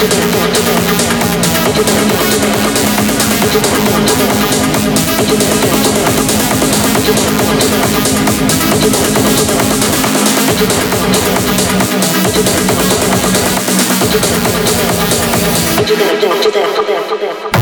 Don't do that, do that, do that, do that.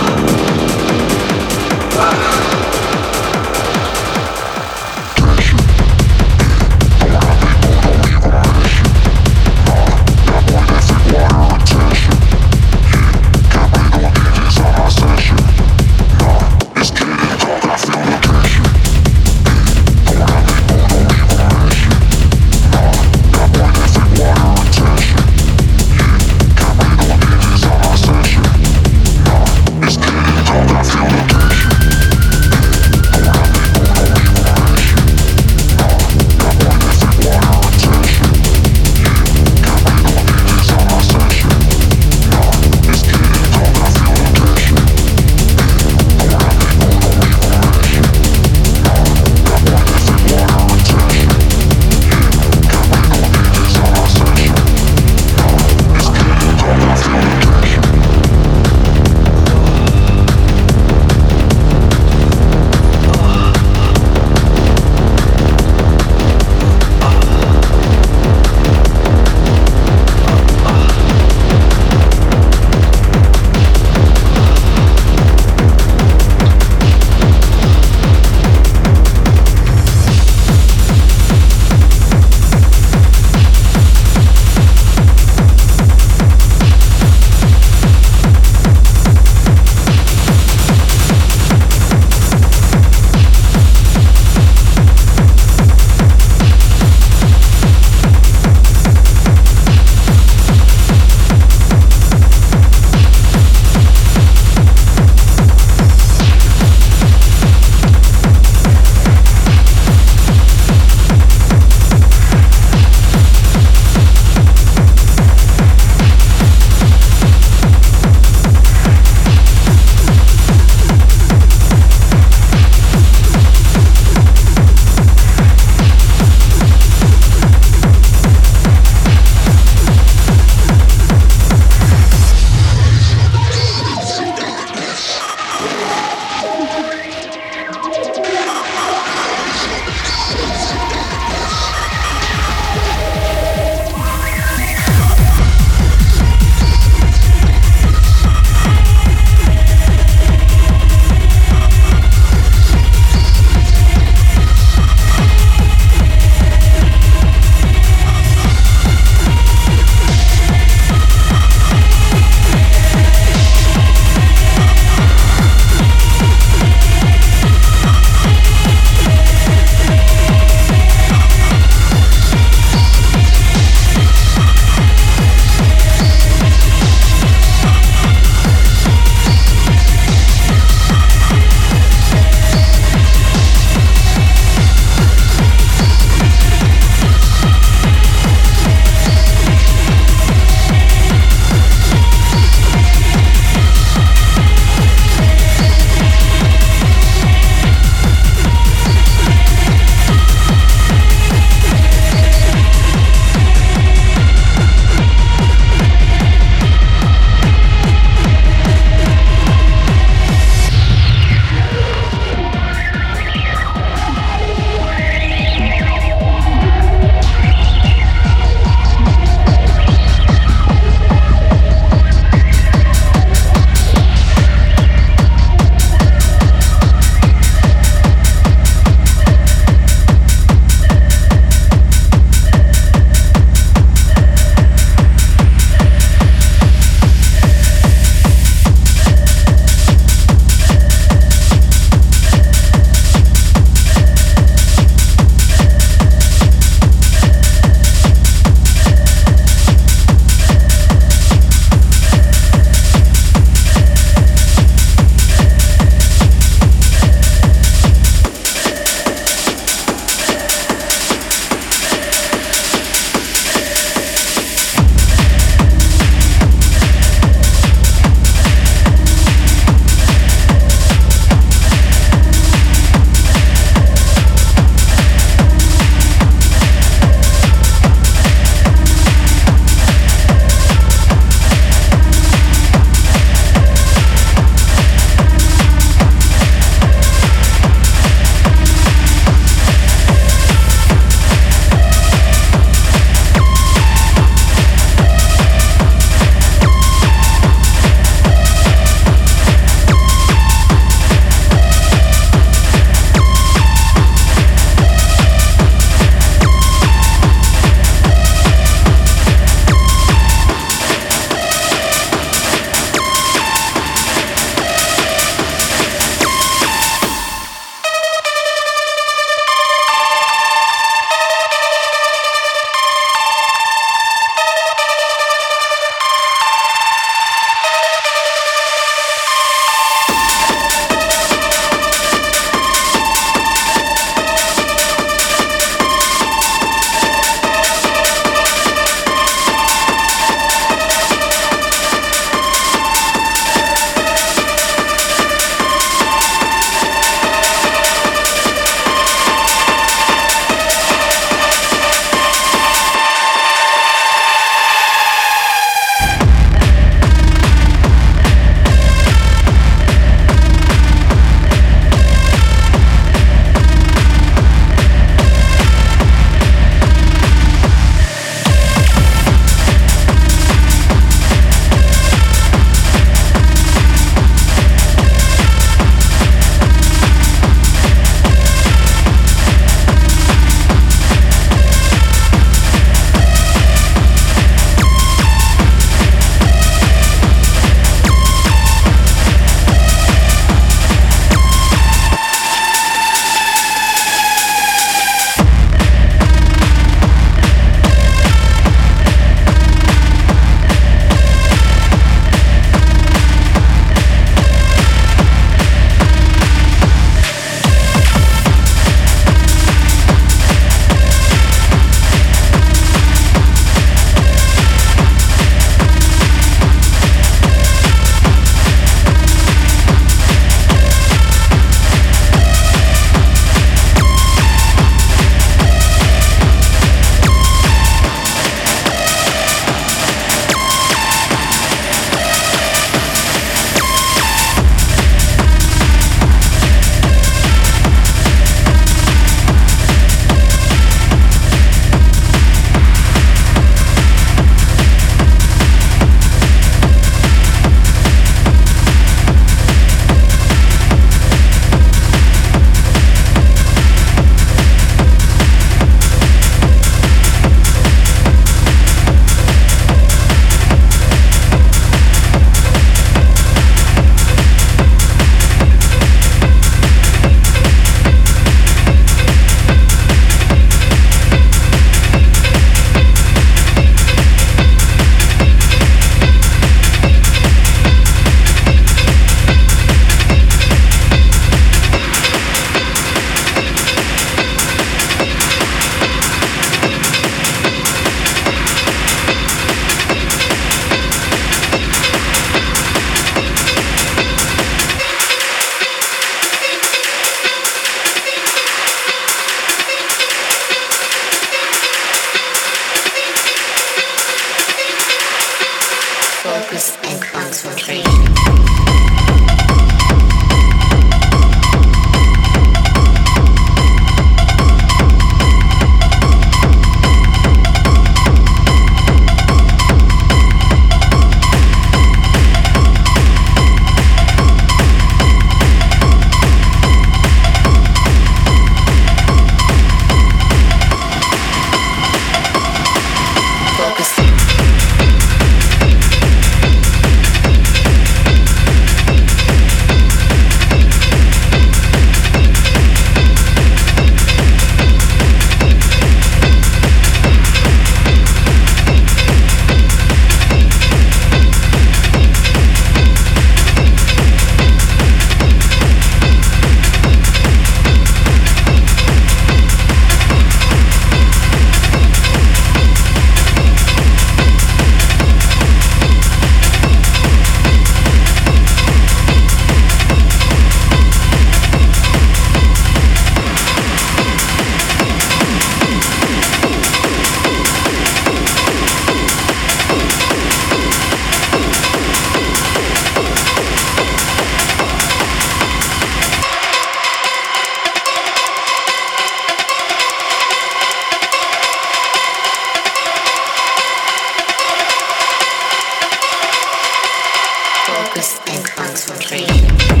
Darkest pink punks will free.